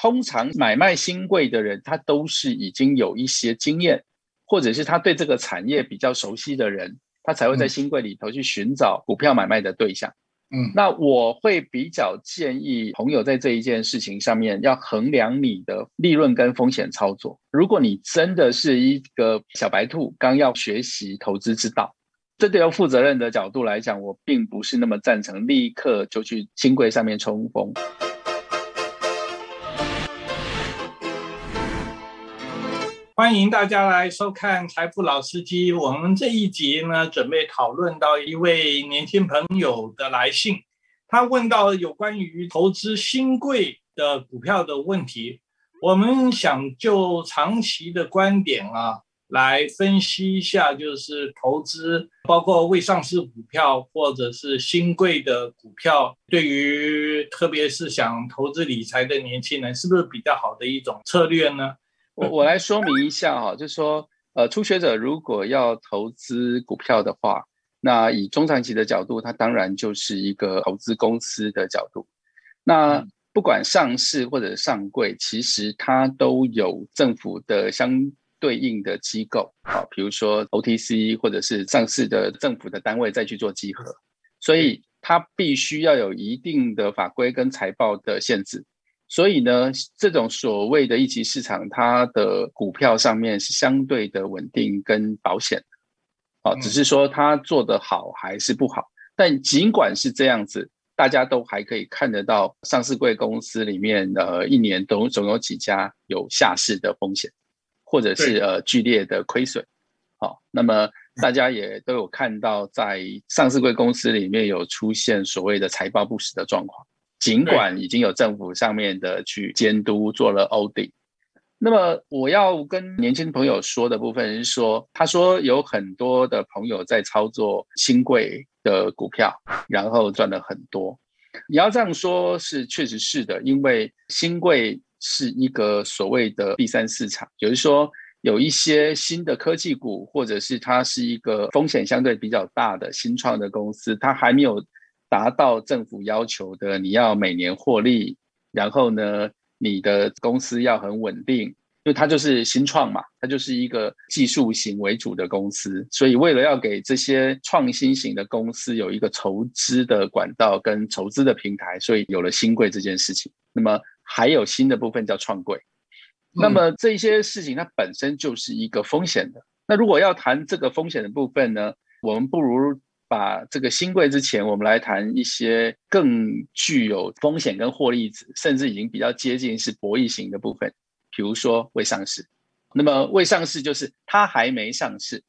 通常买卖新贵的人，他都是已经有一些经验，或者是他对这个产业比较熟悉的人，他才会在新贵里头去寻找股票买卖的对象。嗯，那我会比较建议朋友在这一件事情上面要衡量你的利润跟风险操作。如果你真的是一个小白兔，刚要学习投资之道，这对要负责任的角度来讲，我并不是那么赞成立刻就去新贵上面冲锋。欢迎大家来收看《财富老司机》。我们这一集呢，准备讨论到一位年轻朋友的来信，他问到有关于投资新贵的股票的问题。我们想就长期的观点啊，来分析一下，就是投资包括未上市股票或者是新贵的股票，对于特别是想投资理财的年轻人，是不是比较好的一种策略呢？我我来说明一下哈，就是说，呃，初学者如果要投资股票的话，那以中长期的角度，它当然就是一个投资公司的角度。那不管上市或者上柜，其实它都有政府的相对应的机构，好，比如说 OTC 或者是上市的政府的单位再去做集合，所以它必须要有一定的法规跟财报的限制。所以呢，这种所谓的一级市场，它的股票上面是相对的稳定跟保险的，啊，只是说它做得好还是不好。但尽管是这样子，大家都还可以看得到上市贵公司里面，呃，一年总总有几家有下市的风险，或者是呃剧烈的亏损。好，那么大家也都有看到，在上市贵公司里面有出现所谓的财报不实的状况。尽管已经有政府上面的去监督做了 audit，那么我要跟年轻朋友说的部分是说，他说有很多的朋友在操作新贵的股票，然后赚了很多。你要这样说，是确实是的，因为新贵是一个所谓的第三市场，就是说有一些新的科技股，或者是它是一个风险相对比较大的新创的公司，它还没有。达到政府要求的，你要每年获利，然后呢，你的公司要很稳定，因为它就是新创嘛，它就是一个技术型为主的公司，所以为了要给这些创新型的公司有一个筹资的管道跟筹资的平台，所以有了新贵这件事情。那么还有新的部分叫创贵，那么这些事情它本身就是一个风险的。那如果要谈这个风险的部分呢，我们不如。把这个新贵之前，我们来谈一些更具有风险跟获利值，甚至已经比较接近是博弈型的部分，比如说未上市。那么未上市就是它还没上市，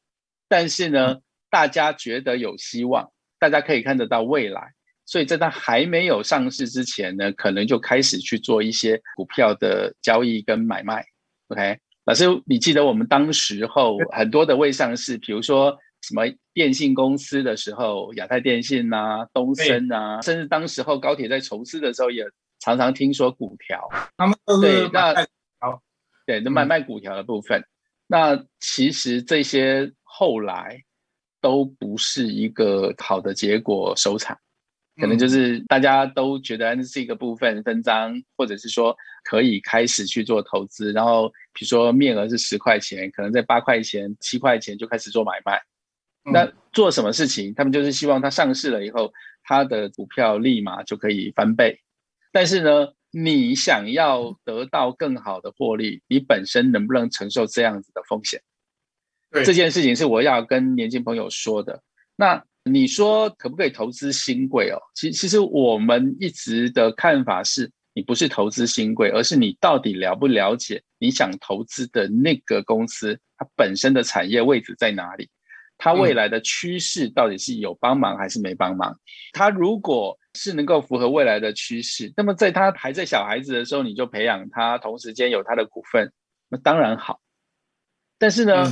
但是呢，大家觉得有希望，大家可以看得到未来，所以在它还没有上市之前呢，可能就开始去做一些股票的交易跟买卖。OK，老师，你记得我们当时候很多的未上市，比如说。什么电信公司的时候，亚太电信呐、东森啊，甚至当时候高铁在筹资的时候，也常常听说股条。他们都是那好，对，那买卖股条的部分。那其实这些后来都不是一个好的结果收场，可能就是大家都觉得那是一个部分分赃，或者是说可以开始去做投资，然后比如说面额是十块钱，可能在八块钱、七块钱就开始做买卖。那做什么事情？他们就是希望它上市了以后，它的股票立马就可以翻倍。但是呢，你想要得到更好的获利，你本身能不能承受这样子的风险？这件事情是我要跟年轻朋友说的。那你说可不可以投资新贵哦？其其实我们一直的看法是，你不是投资新贵，而是你到底了不了解你想投资的那个公司，它本身的产业位置在哪里？它未来的趋势到底是有帮忙还是没帮忙？它如果是能够符合未来的趋势，那么在他还在小孩子的时候，你就培养他，同时间有他的股份，那当然好。但是呢，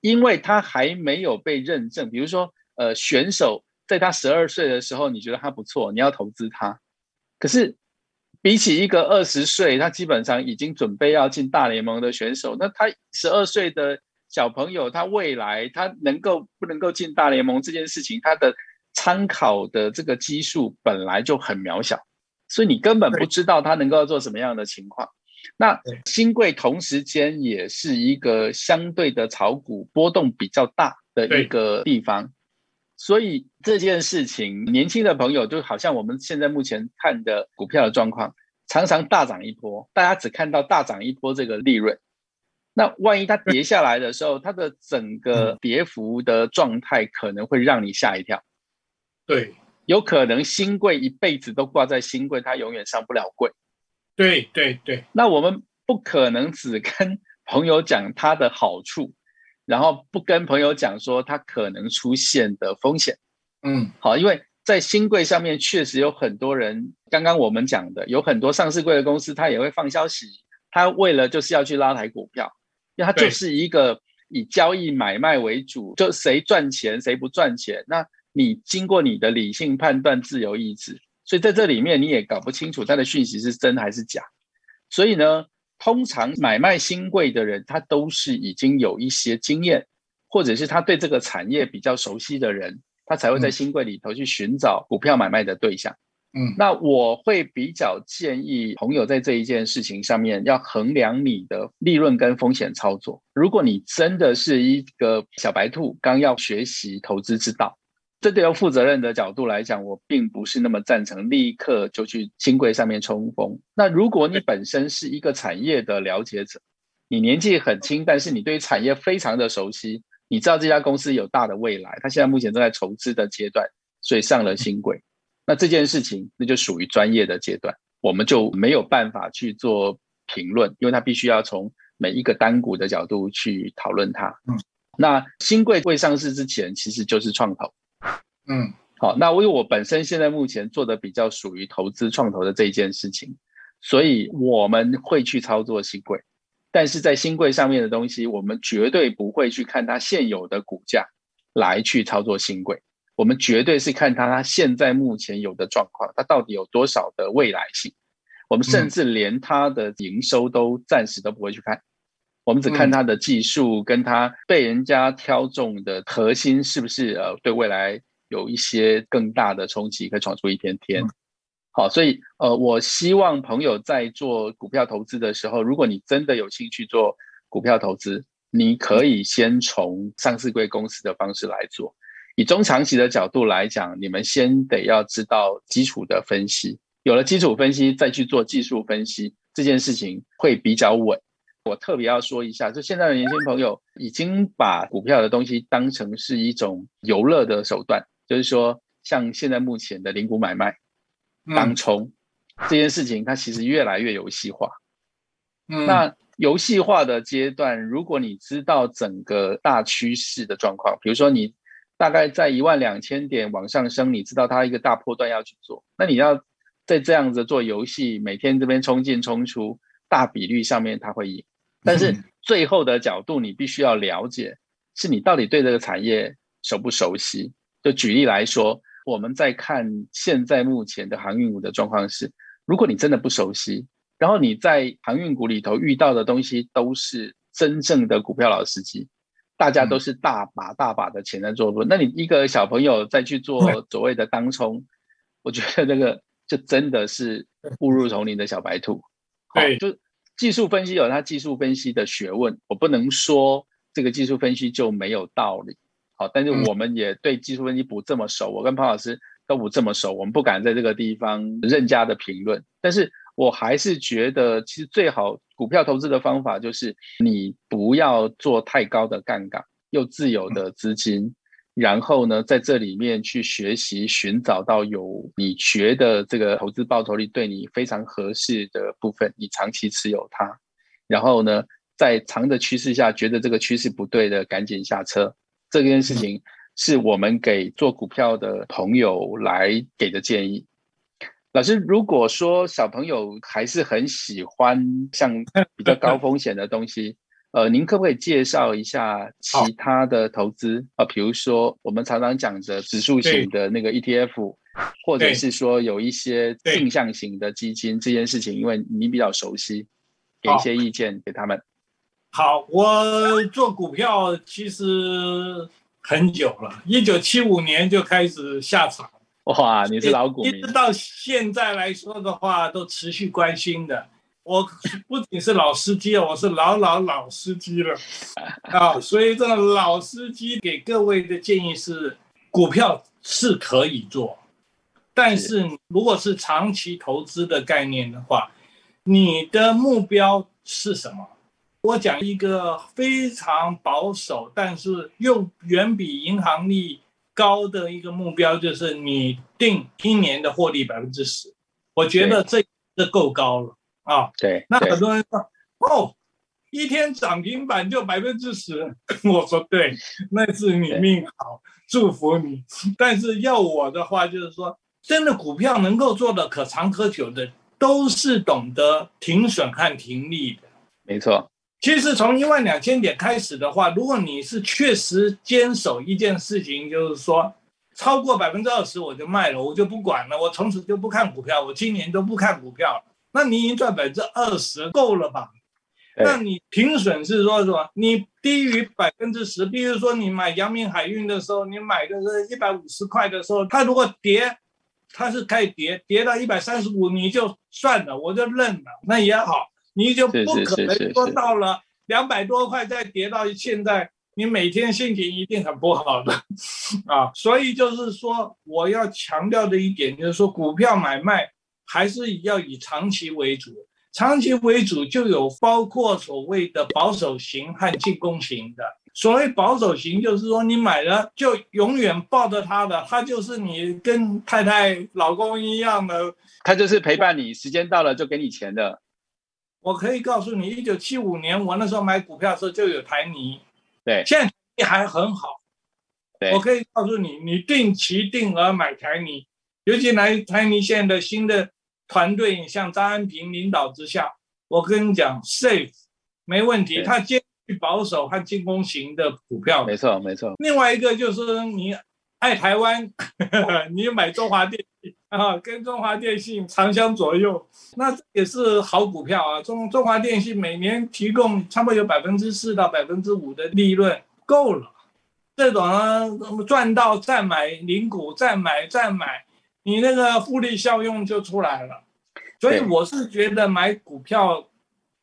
因为他还没有被认证，比如说，呃，选手在他十二岁的时候，你觉得他不错，你要投资他。可是比起一个二十岁，他基本上已经准备要进大联盟的选手，那他十二岁的。小朋友他未来他能够不能够进大联盟这件事情，他的参考的这个基数本来就很渺小，所以你根本不知道他能够做什么样的情况。那新贵同时间也是一个相对的炒股波动比较大的一个地方，所以这件事情，年轻的朋友就好像我们现在目前看的股票的状况，常常大涨一波，大家只看到大涨一波这个利润，那万一它跌下来的时候，它的整个跌幅的状态可能会让你吓一跳。对，有可能新贵一辈子都挂在新贵，它永远上不了柜。对对对，那我们不可能只跟朋友讲它的好处，然后不跟朋友讲说它可能出现的风险。嗯，好，因为在新贵上面确实有很多人，刚刚我们讲的有很多上市贵的公司，它也会放消息，它为了就是要去拉抬股票，因为它就是一个以交易买卖为主，就谁赚钱谁不赚钱，那你经过你的理性判断、自由意志。所以在这里面你也搞不清楚它的讯息是真还是假，所以呢，通常买卖新贵的人，他都是已经有一些经验，或者是他对这个产业比较熟悉的人，他才会在新贵里头去寻找股票买卖的对象。嗯，嗯那我会比较建议朋友在这一件事情上面要衡量你的利润跟风险操作。如果你真的是一个小白兔，刚要学习投资之道。这个由负责任的角度来讲，我并不是那么赞成立刻就去新贵上面冲锋。那如果你本身是一个产业的了解者，你年纪很轻，但是你对于产业非常的熟悉，你知道这家公司有大的未来，它现在目前正在筹资的阶段，所以上了新贵。那这件事情那就属于专业的阶段，我们就没有办法去做评论，因为它必须要从每一个单股的角度去讨论它。嗯，那新贵未上市之前，其实就是创投。嗯，好，那因为我本身现在目前做的比较属于投资创投的这一件事情，所以我们会去操作新贵，但是在新贵上面的东西，我们绝对不会去看它现有的股价来去操作新贵，我们绝对是看它它现在目前有的状况，它到底有多少的未来性，我们甚至连它的营收都暂时都不会去看，我们只看它的技术跟它被人家挑中的核心是不是呃对未来。有一些更大的冲击，可以闯出一片天。好，所以呃，我希望朋友在做股票投资的时候，如果你真的有兴趣做股票投资，你可以先从上市贵公司的方式来做。以中长期的角度来讲，你们先得要知道基础的分析，有了基础分析，再去做技术分析，这件事情会比较稳。我特别要说一下，就现在的年轻朋友已经把股票的东西当成是一种游乐的手段。就是说，像现在目前的零股买卖、当冲这件事情，它其实越来越游戏化。嗯，那游戏化的阶段，如果你知道整个大趋势的状况，比如说你大概在一万两千点往上升，你知道它一个大波段要去做，那你要在这样子做游戏，每天这边冲进冲出，大比率上面它会赢。但是最后的角度，你必须要了解，是你到底对这个产业熟不熟悉。就举例来说，我们在看现在目前的航运股的状况是，如果你真的不熟悉，然后你在航运股里头遇到的东西都是真正的股票老司机，大家都是大把大把的钱在做多，那你一个小朋友再去做所谓的当冲，我觉得这个就真的是误入丛林的小白兔。对，就技术分析有它技术分析的学问，我不能说这个技术分析就没有道理。好，但是我们也对技术分析不这么熟，我跟潘老师都不这么熟，我们不敢在这个地方任加的评论。但是我还是觉得，其实最好股票投资的方法就是你不要做太高的杠杆，又自由的资金，然后呢，在这里面去学习，寻找到有你觉得这个投资报酬率对你非常合适的部分，你长期持有它，然后呢，在长的趋势下觉得这个趋势不对的，赶紧下车。这件事情是我们给做股票的朋友来给的建议。老师，如果说小朋友还是很喜欢像比较高风险的东西，呃，您可不可以介绍一下其他的投资啊？比如说我们常常讲的指数型的那个 ETF，或者是说有一些定向型的基金，这件事情，因为你比较熟悉，给一些意见给他们。好，我做股票其实很久了，一九七五年就开始下场。哇，你是老股民，一直到现在来说的话，都持续关心的。我不仅是老司机我是老老老司机了啊！所以这个老司机给各位的建议是：股票是可以做，但是如果是长期投资的概念的话，你的目标是什么？我讲一个非常保守，但是又远比银行利高的一个目标，就是你定一年的获利百分之十。我觉得这这够高了。啊，对，那很多人说，哦，一天涨停板就百分之十，我说对，那是你命好，祝福你。但是要我的话，就是说，真的股票能够做的可长可久的，都是懂得停损和停利的。没错，其实从一万两千点开始的话，如果你是确实坚守一件事情，就是说，超过百分之二十我就卖了，我就不管了，我从此就不看股票，我今年都不看股票了。那你已经赚百分之二十够了吧？那你平损是说什么？你低于百分之十，比如说你买阳明海运的时候，你买的是一百五十块的时候，它如果跌，它是可以跌，跌到一百三十五，你就算了，我就认了，那也好，你就不可能说到了两百多块再跌到现在，你每天心情一定很不好的啊。所以就是说，我要强调的一点就是说，股票买卖。还是要以长期为主，长期为主就有包括所谓的保守型和进攻型的。所谓保守型，就是说你买了就永远抱着它的，它就是你跟太太、老公一样的，它就是陪伴你，时间到了就给你钱的。我可以告诉你，一九七五年我那时候买股票的时候就有台泥，对，现在还很好。对，我可以告诉你，你定期定额买台泥，尤其来台泥现在的新的。团队像张安平领导之下，我跟你讲，safe 没问题。他兼具保守和进攻型的股票，没错没错。另外一个就是你爱台湾，你买中华电信啊，跟中华电信长相左右，那也是好股票啊。中中华电信每年提供差不多有百分之四到百分之五的利润，够了。这种赚到再买零股，再买再买。你那个复利效用就出来了，所以我是觉得买股票，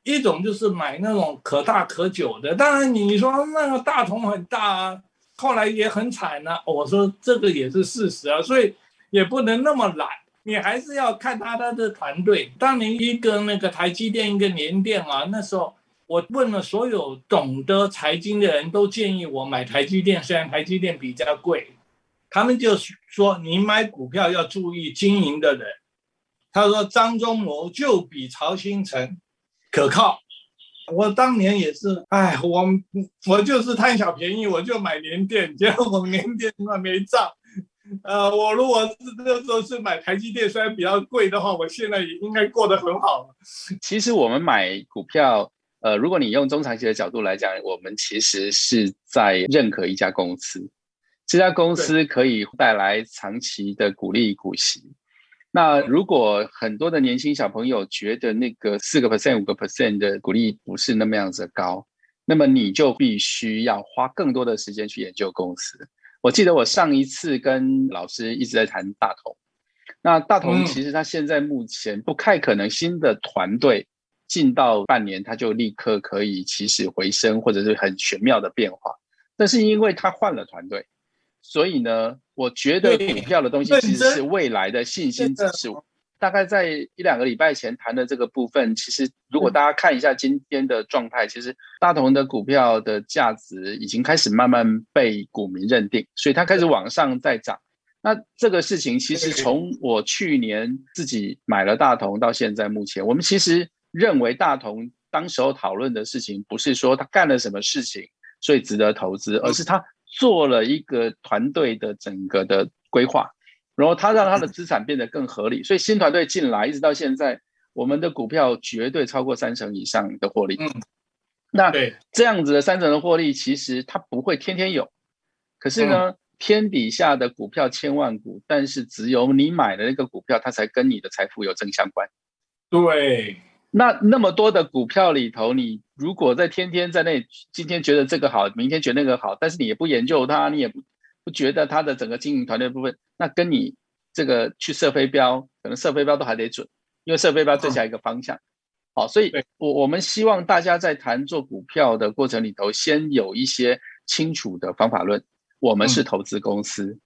一种就是买那种可大可久的。当然你说那个大同很大啊，后来也很惨呢。我说这个也是事实啊，所以也不能那么懒，你还是要看他他的团队。当年一个那个台积电，一个联电啊，那时候我问了所有懂得财经的人都建议我买台积电，虽然台积电比较贵。他们就说：“你买股票要注意经营的人。”他说：“张忠谋就比曹新成可靠。”我当年也是，哎，我我就是贪小便宜，我就买联电，结果我们联电那没涨。呃，我如果是那时候是买台积电，虽然比较贵的话，我现在也应该过得很好了。其实我们买股票，呃，如果你用中长期的角度来讲，我们其实是在认可一家公司。这家公司可以带来长期的股利股息。那如果很多的年轻小朋友觉得那个四个 percent、五个 percent 的股利不是那么样子高，那么你就必须要花更多的时间去研究公司。我记得我上一次跟老师一直在谈大同，那大同其实他现在目前不太可能新的团队进到半年他就立刻可以起死回生，或者是很玄妙的变化。但是因为他换了团队。所以呢，我觉得股票的东西其实是未来的信心指数。大概在一两个礼拜前谈的这个部分，其实如果大家看一下今天的状态，其实大同的股票的价值已经开始慢慢被股民认定，所以它开始往上在涨。那这个事情其实从我去年自己买了大同到现在，目前我们其实认为大同当时候讨论的事情，不是说他干了什么事情所以值得投资，而是他。做了一个团队的整个的规划，然后他让他的资产变得更合理，所以新团队进来一直到现在，我们的股票绝对超过三成以上的获利。嗯，那这样子的三成的获利，其实它不会天天有，可是呢，天底下的股票千万股，但是只有你买的那个股票，它才跟你的财富有正相关。对。那那么多的股票里头，你如果在天天在那，今天觉得这个好，明天觉得那个好，但是你也不研究它，你也不不觉得他的整个经营团队部分，那跟你这个去射飞镖，可能射飞镖都还得准，因为射飞镖最下一个方向。好，所以我我们希望大家在谈做股票的过程里头，先有一些清楚的方法论。我们是投资公司，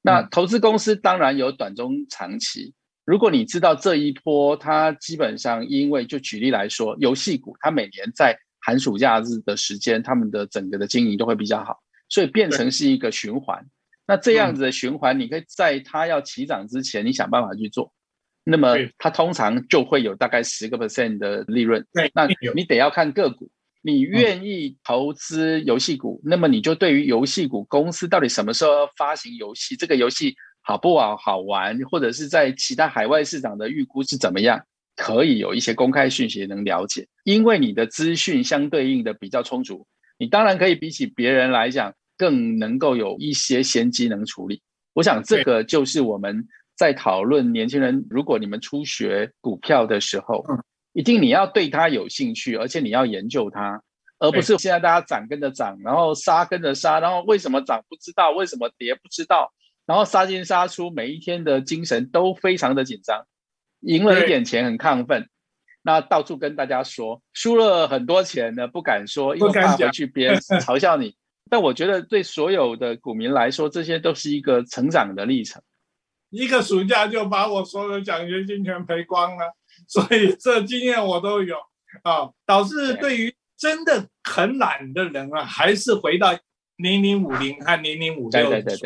那投资公司当然有短中长期。如果你知道这一波，它基本上因为就举例来说，游戏股它每年在寒暑假日的时间，他们的整个的经营都会比较好，所以变成是一个循环。那这样子的循环，你可以在它要起涨之前，你想办法去做。那么它通常就会有大概十个 percent 的利润。对，那你得要看个股。你愿意投资游戏股，那么你就对于游戏股公司到底什么时候要发行游戏，这个游戏好不好好玩，或者是在其他海外市场的预估是怎么样，可以有一些公开讯息能了解。因为你的资讯相对应的比较充足，你当然可以比起别人来讲更能够有一些先机能处理。我想这个就是我们在讨论年轻人，如果你们初学股票的时候。一定你要对它有兴趣，而且你要研究它，而不是现在大家涨跟着涨，然后杀跟着杀，然后为什么涨不知道，为什么跌不知道，然后杀进杀出，每一天的精神都非常的紧张，赢了一点钱很亢奋，那到处跟大家说，输了很多钱呢不敢说，因为怕回去别人嘲笑你。但我觉得对所有的股民来说，这些都是一个成长的历程。一个暑假就把我所有的奖学金全赔光了。所以这经验我都有。啊，导致对。于真的很懒的人啊，还是回到零零五零和零零五六，对对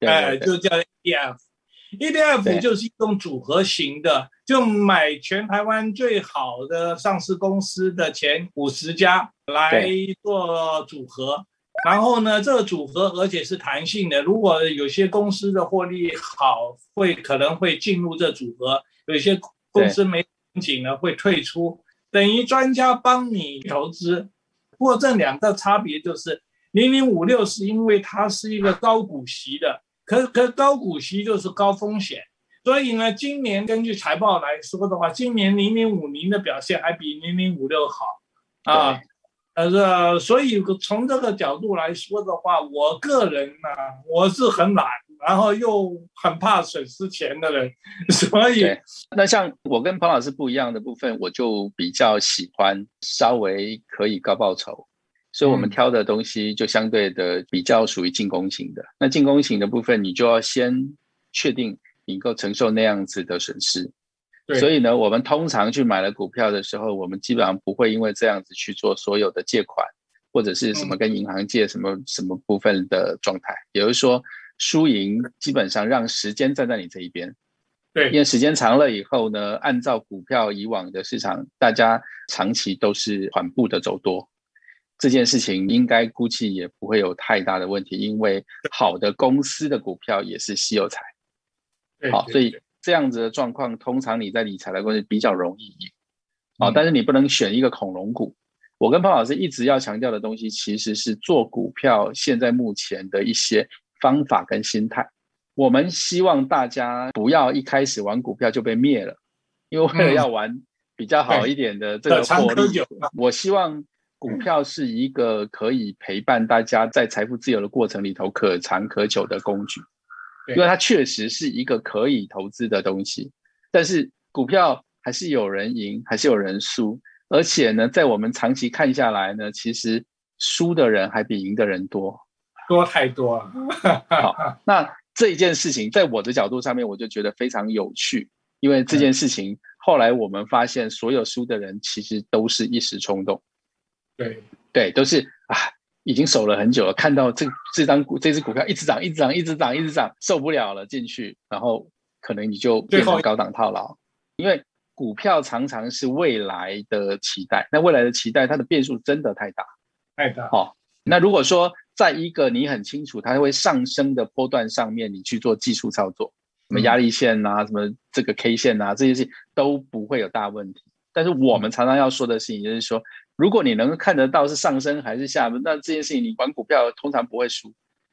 对，哎，就叫 ETF，ETF 就是一种组合型的，就买全台湾最好的上市公司的前五十家来做组合，然后呢，这个组合而且是弹性的，如果有些公司的获利好，会可能会进入这组合，有些公司没。紧呢会退出，等于专家帮你投资。不过这两个差别就是，零零五六是因为它是一个高股息的，可可高股息就是高风险，所以呢，今年根据财报来说的话，今年零零五零的表现还比零零五六好啊。呃，所以从这个角度来说的话，我个人呢，我是很懒。然后又很怕损失钱的人，所以那像我跟彭老师不一样的部分，我就比较喜欢稍微可以高报酬，所以我们挑的东西就相对的比较属于进攻型的。那进攻型的部分，你就要先确定你够承受那样子的损失。所以呢，我们通常去买了股票的时候，我们基本上不会因为这样子去做所有的借款或者是什么跟银行借什么什么部分的状态，也就是说。输赢基本上让时间站在你这一边，对，因为时间长了以后呢，按照股票以往的市场，大家长期都是缓步的走多，这件事情应该估计也不会有太大的问题，因为好的公司的股票也是稀有财，好，所以这样子的状况，通常你在理财的过程比较容易赢，啊，但是你不能选一个恐龙股。我跟潘老师一直要强调的东西，其实是做股票现在目前的一些。方法跟心态，我们希望大家不要一开始玩股票就被灭了，因为为了要玩比较好一点的这个获利，我希望股票是一个可以陪伴大家在财富自由的过程里头可长可久的工具，因为它确实是一个可以投资的东西。但是股票还是有人赢，还是有人输，而且呢，在我们长期看下来呢，其实输的人还比赢的人多。多太多了。好，那这一件事情，在我的角度上面，我就觉得非常有趣，因为这件事情后来我们发现，所有输的人其实都是一时冲动。对对，都是啊，已经守了很久了，看到这这张股这只股票一直涨，一直涨，一直涨，一直涨，受不了了进去，然后可能你就变成高档套牢。因为股票常常是未来的期待，那未来的期待它的变数真的太大，太大。好，那如果说。在一个你很清楚它会上升的波段上面，你去做技术操作，什么压力线啊，什么这个 K 线啊，这些事情都不会有大问题。但是我们常常要说的事情就是说，如果你能够看得到是上升还是下，那这件事情你玩股票通常不会输。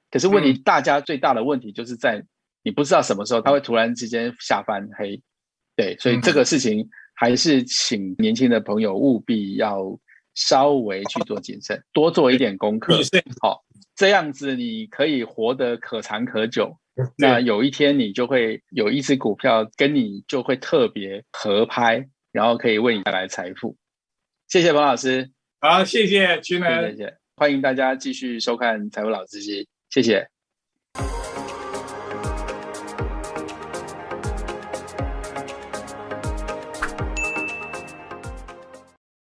可是问题，大家最大的问题就是在你不知道什么时候它会突然之间下翻黑。对，所以这个事情还是请年轻的朋友务必要稍微去做谨慎，多做一点功课。好。这样子你可以活得可长可久，那有一天你就会有一只股票跟你就会特别合拍，然后可以为你带来财富。谢谢彭老师。好，谢谢群人，谢谢，欢迎大家继续收看《财务老司机》，谢谢。